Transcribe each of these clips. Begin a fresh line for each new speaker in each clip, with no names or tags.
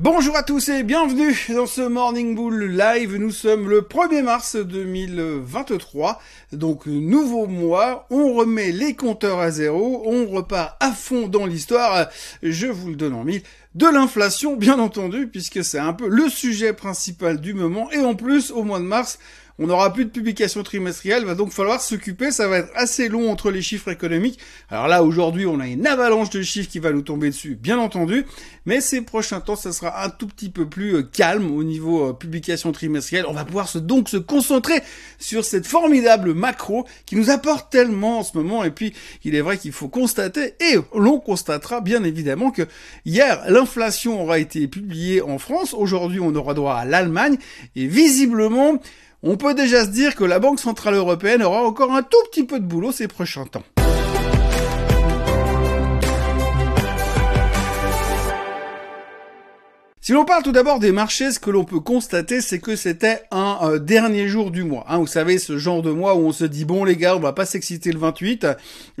Bonjour à tous et bienvenue dans ce Morning Bull Live. Nous sommes le 1er mars 2023, donc nouveau mois. On remet les compteurs à zéro, on repart à fond dans l'histoire. Je vous le donne en mille. De l'inflation, bien entendu, puisque c'est un peu le sujet principal du moment. Et en plus, au mois de mars, on n'aura plus de publication trimestrielle, va donc falloir s'occuper, ça va être assez long entre les chiffres économiques. Alors là, aujourd'hui, on a une avalanche de chiffres qui va nous tomber dessus, bien entendu, mais ces prochains temps, ça sera un tout petit peu plus euh, calme au niveau euh, publication trimestrielle. On va pouvoir donc se concentrer sur cette formidable macro qui nous apporte tellement en ce moment, et puis il est vrai qu'il faut constater, et l'on constatera bien évidemment que hier, l'inflation aura été publiée en France, aujourd'hui on aura droit à l'Allemagne, et visiblement, on peut déjà se dire que la Banque Centrale Européenne aura encore un tout petit peu de boulot ces prochains temps. Si l'on parle tout d'abord des marchés, ce que l'on peut constater, c'est que c'était un euh, dernier jour du mois. Hein. Vous savez, ce genre de mois où on se dit bon les gars, on va pas s'exciter le 28.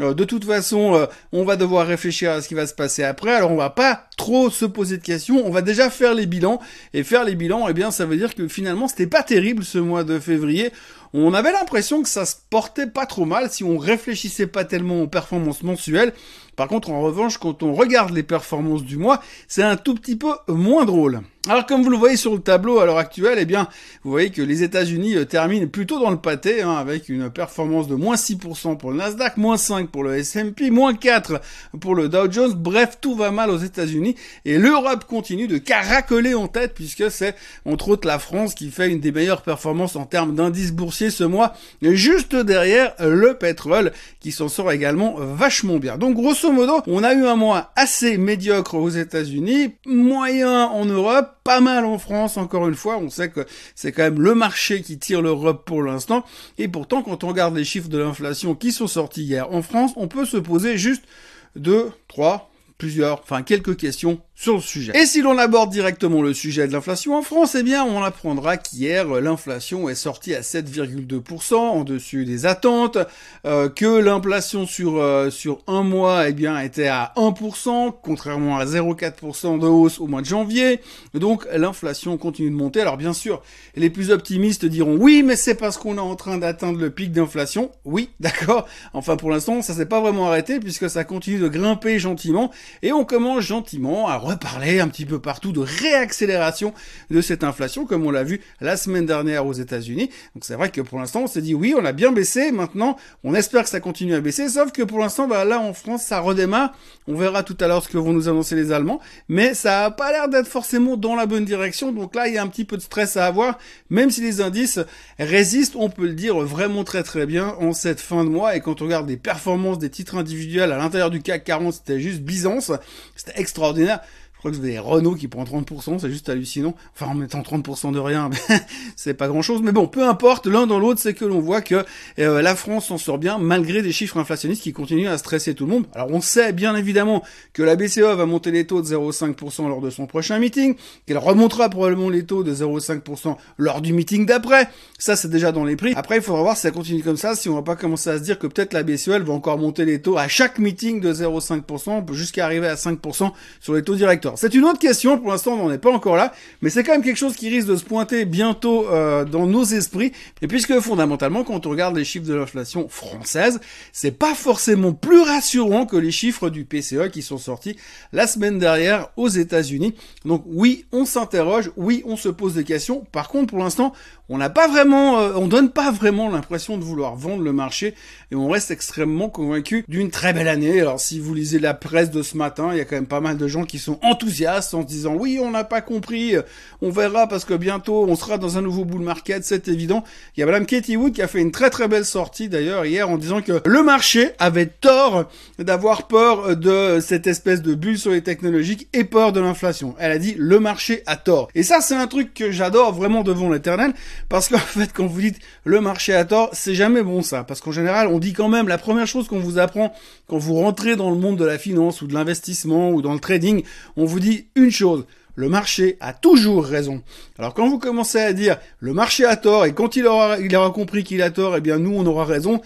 Euh, de toute façon, euh, on va devoir réfléchir à ce qui va se passer après. Alors on va pas trop se poser de questions. On va déjà faire les bilans et faire les bilans. Eh bien, ça veut dire que finalement, c'était pas terrible ce mois de février on avait l'impression que ça se portait pas trop mal si on réfléchissait pas tellement aux performances mensuelles. Par contre, en revanche, quand on regarde les performances du mois, c'est un tout petit peu moins drôle. Alors comme vous le voyez sur le tableau à l'heure actuelle, eh bien, vous voyez que les États-Unis euh, terminent plutôt dans le pâté, hein, avec une performance de moins 6% pour le Nasdaq, moins 5 pour le S&P, moins 4 pour le Dow Jones. Bref, tout va mal aux États-Unis et l'Europe continue de caracoler en tête puisque c'est entre autres la France qui fait une des meilleures performances en termes d'indice boursier ce mois, juste derrière le pétrole qui s'en sort également vachement bien. Donc grosso modo, on a eu un mois assez médiocre aux États-Unis, moyen en Europe pas mal en France, encore une fois. On sait que c'est quand même le marché qui tire l'Europe pour l'instant. Et pourtant, quand on regarde les chiffres de l'inflation qui sont sortis hier en France, on peut se poser juste deux, trois, plusieurs, enfin quelques questions Et si l'on aborde directement le sujet de l'inflation en France, eh bien on apprendra qu'hier l'inflation est sortie à 7,2% en dessus des attentes, euh, que l'inflation sur euh, sur un mois eh bien était à 1% contrairement à 0,4% de hausse au mois de janvier. Donc l'inflation continue de monter. Alors bien sûr, les plus optimistes diront oui, mais c'est parce qu'on est en train d'atteindre le pic d'inflation. Oui, d'accord. Enfin pour l'instant, ça s'est pas vraiment arrêté puisque ça continue de grimper gentiment et on commence gentiment à reparler un petit peu partout de réaccélération de cette inflation, comme on l'a vu la semaine dernière aux États-Unis. Donc c'est vrai que pour l'instant, on s'est dit oui, on a bien baissé. Maintenant, on espère que ça continue à baisser. Sauf que pour l'instant, bah, là en France, ça redémarre. On verra tout à l'heure ce que vont nous annoncer les Allemands, mais ça a pas l'air d'être forcément dans la bonne direction. Donc là, il y a un petit peu de stress à avoir, même si les indices résistent, on peut le dire vraiment très très bien en cette fin de mois. Et quand on regarde les performances des titres individuels à l'intérieur du CAC 40, c'était juste Byzance, c'était extraordinaire. Je crois que vous avez Renault qui prend 30%, c'est juste hallucinant. Enfin, en mettant 30% de rien, c'est pas grand chose. Mais bon, peu importe, l'un dans l'autre, c'est que l'on voit que euh, la France s'en sort bien, malgré des chiffres inflationnistes qui continuent à stresser tout le monde. Alors, on sait bien évidemment que la BCE va monter les taux de 0,5% lors de son prochain meeting, qu'elle remontera probablement les taux de 0,5% lors du meeting d'après. Ça, c'est déjà dans les prix. Après, il faudra voir si ça continue comme ça, si on va pas commencer à se dire que peut-être la BCE, elle va encore monter les taux à chaque meeting de 0,5%, jusqu'à arriver à 5% sur les taux directeurs. C'est une autre question, pour l'instant on n'en est pas encore là, mais c'est quand même quelque chose qui risque de se pointer bientôt euh, dans nos esprits, et puisque fondamentalement quand on regarde les chiffres de l'inflation française, c'est pas forcément plus rassurant que les chiffres du PCE qui sont sortis la semaine dernière aux États-Unis. Donc oui, on s'interroge, oui, on se pose des questions. Par contre, pour l'instant, on n'a pas vraiment, euh, on donne pas vraiment l'impression de vouloir vendre le marché et on reste extrêmement convaincu d'une très belle année. Alors si vous lisez la presse de ce matin, il y a quand même pas mal de gens qui sont enthousiastes en se disant oui, on n'a pas compris, on verra parce que bientôt on sera dans un nouveau bull market, c'est évident. Il y a Madame Katie Wood qui a fait une très très belle sortie d'ailleurs hier en disant que le marché avait tort d'avoir peur de cette espèce de bulle sur les technologiques et peur de l'inflation. Elle a dit le marché a tort. Et ça c'est un truc que j'adore vraiment devant l'éternel parce qu'en fait, quand vous dites le marché a tort, c'est jamais bon ça. Parce qu'en général, on dit quand même, la première chose qu'on vous apprend quand vous rentrez dans le monde de la finance ou de l'investissement ou dans le trading, on vous dit une chose. Le marché a toujours raison. Alors quand vous commencez à dire le marché a tort et quand il aura, il aura compris qu'il a tort, eh bien nous on aura raison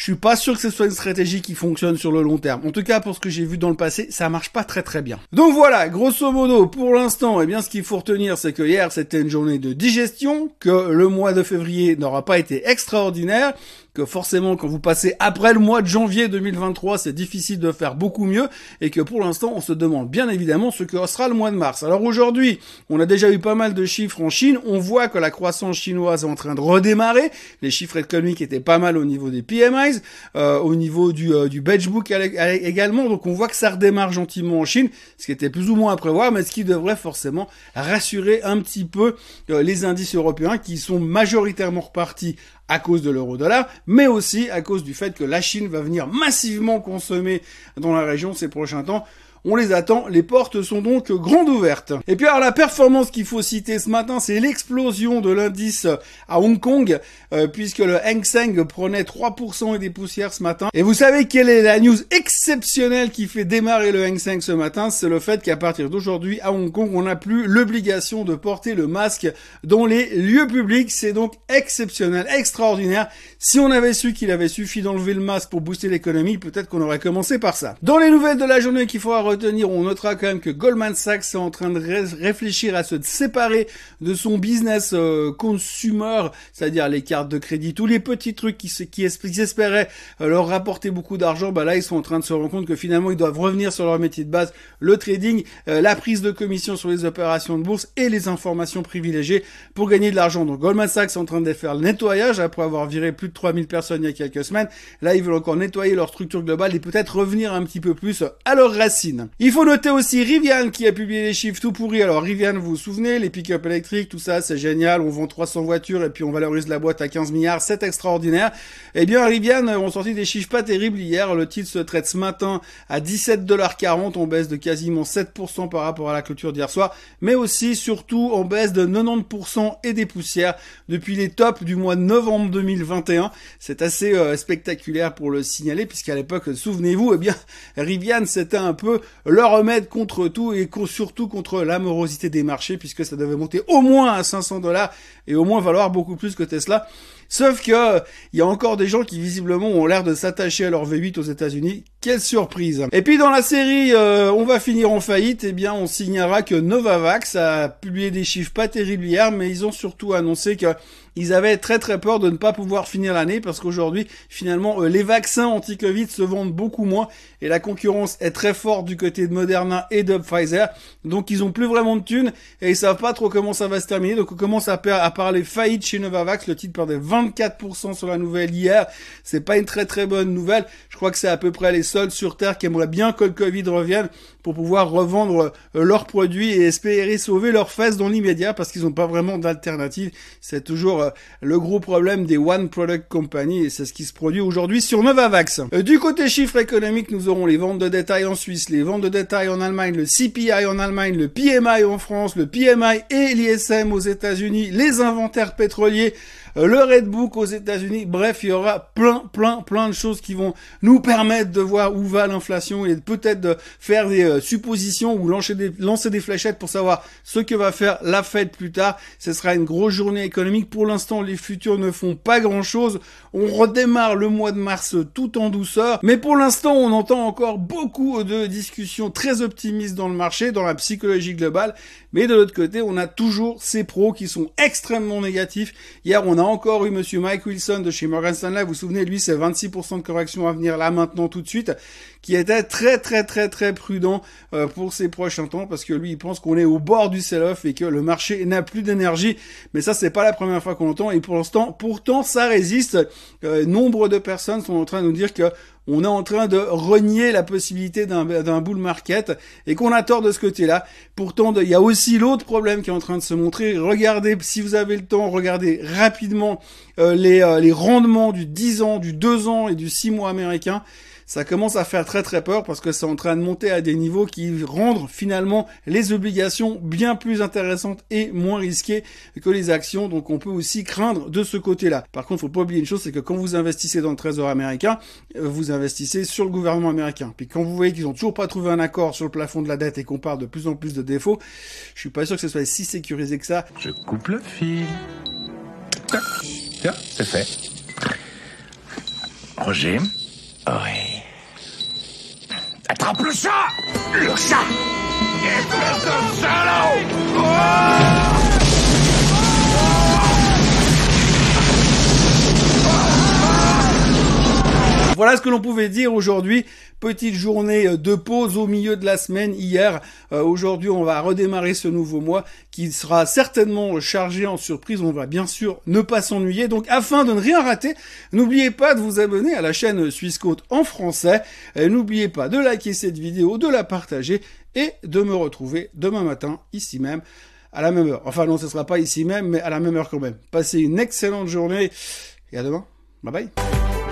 je suis pas sûr que ce soit une stratégie qui fonctionne sur le long terme. En tout cas, pour ce que j'ai vu dans le passé, ça marche pas très très bien. Donc voilà, grosso modo, pour l'instant, eh bien, ce qu'il faut retenir, c'est que hier, c'était une journée de digestion, que le mois de février n'aura pas été extraordinaire, que forcément quand vous passez après le mois de janvier 2023, c'est difficile de faire beaucoup mieux et que pour l'instant, on se demande bien évidemment ce que sera le mois de mars. Alors aujourd'hui, on a déjà eu pas mal de chiffres en Chine, on voit que la croissance chinoise est en train de redémarrer, les chiffres économiques étaient pas mal au niveau des PMIs, euh, au niveau du, euh, du benchbook également, donc on voit que ça redémarre gentiment en Chine, ce qui était plus ou moins à prévoir, mais ce qui devrait forcément rassurer un petit peu euh, les indices européens qui sont majoritairement repartis à cause de l'euro-dollar, mais aussi à cause du fait que la Chine va venir massivement consommer dans la région ces prochains temps on les attend, les portes sont donc grandes ouvertes. Et puis alors la performance qu'il faut citer ce matin, c'est l'explosion de l'indice à Hong Kong, euh, puisque le Hang Seng prenait 3% et des poussières ce matin. Et vous savez quelle est la news exceptionnelle qui fait démarrer le Hang Seng ce matin? C'est le fait qu'à partir d'aujourd'hui, à Hong Kong, on n'a plus l'obligation de porter le masque dans les lieux publics. C'est donc exceptionnel, extraordinaire. Si on avait su qu'il avait suffi d'enlever le masque pour booster l'économie, peut-être qu'on aurait commencé par ça. Dans les nouvelles de la journée qu'il faut on notera quand même que Goldman Sachs est en train de réfléchir à se séparer de son business euh, consumer, c'est-à-dire les cartes de crédit, tous les petits trucs qui, qui, espéraient euh, leur rapporter beaucoup d'argent, bah là ils sont en train de se rendre compte que finalement ils doivent revenir sur leur métier de base, le trading, euh, la prise de commission sur les opérations de bourse et les informations privilégiées pour gagner de l'argent. Donc Goldman Sachs est en train de faire le nettoyage après avoir viré plus de 3000 personnes il y a quelques semaines. Là ils veulent encore nettoyer leur structure globale et peut-être revenir un petit peu plus à leurs racines. Il faut noter aussi Rivian qui a publié les chiffres tout pourris. Alors Rivian, vous vous souvenez, les pick-up électriques, tout ça, c'est génial. On vend 300 voitures et puis on valorise la boîte à 15 milliards, c'est extraordinaire. Eh bien, Rivian ont sorti des chiffres pas terribles hier. Le titre se traite ce matin à 17,40$, en baisse de quasiment 7% par rapport à la clôture d'hier soir, mais aussi, surtout, en baisse de 90% et des poussières depuis les tops du mois de novembre 2021. C'est assez euh, spectaculaire pour le signaler, puisqu'à l'époque, souvenez-vous, eh bien, Rivian, c'était un peu le remède contre tout et surtout contre l'amorosité des marchés puisque ça devait monter au moins à 500 dollars et au moins valoir beaucoup plus que Tesla. Sauf que il y a encore des gens qui visiblement ont l'air de s'attacher à leur V8 aux États-Unis. Quelle surprise Et puis dans la série euh, On va finir en faillite, eh bien on signera que Novavax a publié des chiffres pas terribles hier, mais ils ont surtout annoncé que ils avaient très très peur de ne pas pouvoir finir l'année parce qu'aujourd'hui, finalement, euh, les vaccins anti-Covid se vendent beaucoup moins et la concurrence est très forte du côté de Moderna et de Pfizer. Donc ils ont plus vraiment de thunes et ils savent pas trop comment ça va se terminer. Donc on commence à, parler faillite chez Novavax. Le titre perdait 24% sur la nouvelle hier. C'est pas une très très bonne nouvelle. Je crois que c'est à peu près les seuls sur Terre qui aimeraient bien que le Covid revienne pour pouvoir revendre euh, leurs produits et espérer sauver leurs fesses dans l'immédiat parce qu'ils n'ont pas vraiment d'alternative. C'est toujours euh, le gros problème des One Product Company et c'est ce qui se produit aujourd'hui sur Novavax. Euh, du côté chiffres économiques, nous aurons les ventes de détail en Suisse, les ventes de détail en Allemagne, le CPI en Allemagne, le PMI en France, le PMI et l'ISM aux États-Unis, les inventaires pétroliers, euh, le Redbook aux États-Unis. Bref, il y aura plein, plein, plein de choses qui vont nous permettre de voir où va l'inflation et peut-être de faire des euh, suppositions ou lancer des, lancer des fléchettes pour savoir ce que va faire la Fed plus tard. Ce sera une grosse journée économique. Pour l'instant, les futurs ne font pas grand-chose. On redémarre le mois de mars tout en douceur. Mais pour l'instant, on entend encore beaucoup de discussions très optimistes dans le marché, dans la psychologie globale. Mais de l'autre côté, on a toujours ces pros qui sont extrêmement négatifs. Hier, on a encore eu monsieur Mike Wilson de chez Morgan Stanley. Vous vous souvenez, lui, c'est 26% de correction à venir là, maintenant, tout de suite, qui était très, très, très, très prudent euh, pour ces prochains temps parce que lui, il pense qu'on est au bord du sell-off et que le marché n'a plus d'énergie. Mais ça, c'est pas la première fois qu'on l'entend. Et pour l'instant, pourtant, ça résiste. Euh, nombre de personnes sont en train de nous dire que on est en train de renier la possibilité d'un bull market et qu'on a tort de ce côté-là. Pourtant, il y a aussi l'autre problème qui est en train de se montrer. Regardez, si vous avez le temps, regardez rapidement euh, les, euh, les rendements du 10 ans, du 2 ans et du 6 mois américain ça commence à faire très très peur parce que c'est en train de monter à des niveaux qui rendent finalement les obligations bien plus intéressantes et moins risquées que les actions. Donc on peut aussi craindre de ce côté-là. Par contre, faut pas oublier une chose, c'est que quand vous investissez dans le trésor américain, euh, vous investissez sur le gouvernement américain. Puis quand vous voyez qu'ils ont toujours pas trouvé un accord sur le plafond de la dette et qu'on parle de plus en plus de défauts, je suis pas sûr que ce soit si sécurisé que ça.
Je coupe le fil. Tiens, c'est fait. Roger
Oui. Attrape le chat Le chat Espèce de salaud
Voilà ce que l'on pouvait dire aujourd'hui. Petite journée de pause au milieu de la semaine hier. Euh, aujourd'hui, on va redémarrer ce nouveau mois qui sera certainement chargé en surprise. On va bien sûr ne pas s'ennuyer. Donc, afin de ne rien rater, n'oubliez pas de vous abonner à la chaîne Suisse Côte en français. N'oubliez pas de liker cette vidéo, de la partager et de me retrouver demain matin ici même à la même heure. Enfin non, ce sera pas ici même, mais à la même heure quand même. Passez une excellente journée et à demain. Bye bye.